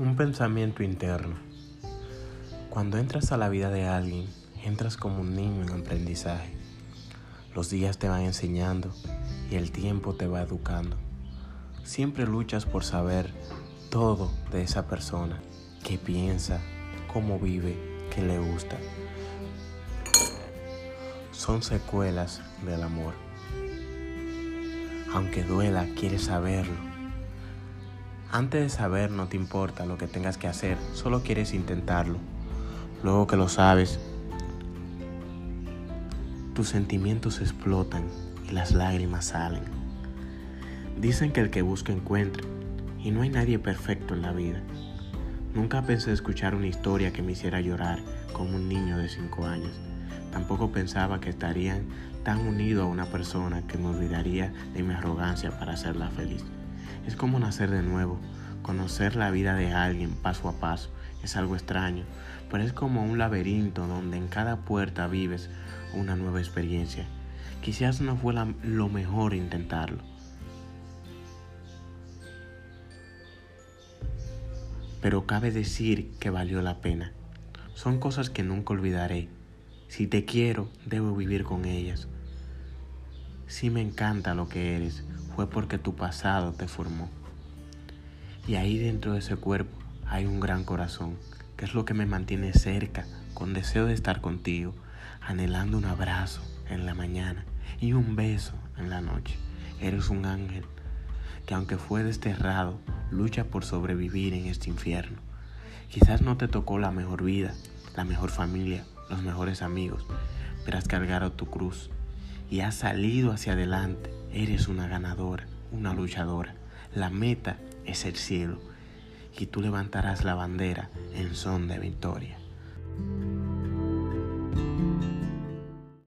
Un pensamiento interno. Cuando entras a la vida de alguien, entras como un niño en aprendizaje. Los días te van enseñando y el tiempo te va educando. Siempre luchas por saber todo de esa persona, qué piensa, cómo vive, qué le gusta. Son secuelas del amor. Aunque duela, quieres saberlo antes de saber no te importa lo que tengas que hacer, solo quieres intentarlo. Luego que lo sabes, tus sentimientos explotan y las lágrimas salen. Dicen que el que busca encuentra y no hay nadie perfecto en la vida. Nunca pensé escuchar una historia que me hiciera llorar como un niño de 5 años. Tampoco pensaba que estarían tan unido a una persona que me olvidaría de mi arrogancia para hacerla feliz. Es como nacer de nuevo, conocer la vida de alguien paso a paso. Es algo extraño, pero es como un laberinto donde en cada puerta vives una nueva experiencia. Quizás no fue lo mejor intentarlo. Pero cabe decir que valió la pena. Son cosas que nunca olvidaré. Si te quiero, debo vivir con ellas. Si me encanta lo que eres, fue porque tu pasado te formó. Y ahí dentro de ese cuerpo hay un gran corazón, que es lo que me mantiene cerca, con deseo de estar contigo, anhelando un abrazo en la mañana y un beso en la noche. Eres un ángel que aunque fue desterrado, lucha por sobrevivir en este infierno. Quizás no te tocó la mejor vida, la mejor familia, los mejores amigos, pero has cargado tu cruz y has salido hacia adelante Eres una ganadora, una luchadora. La meta es el cielo y tú levantarás la bandera en son de victoria.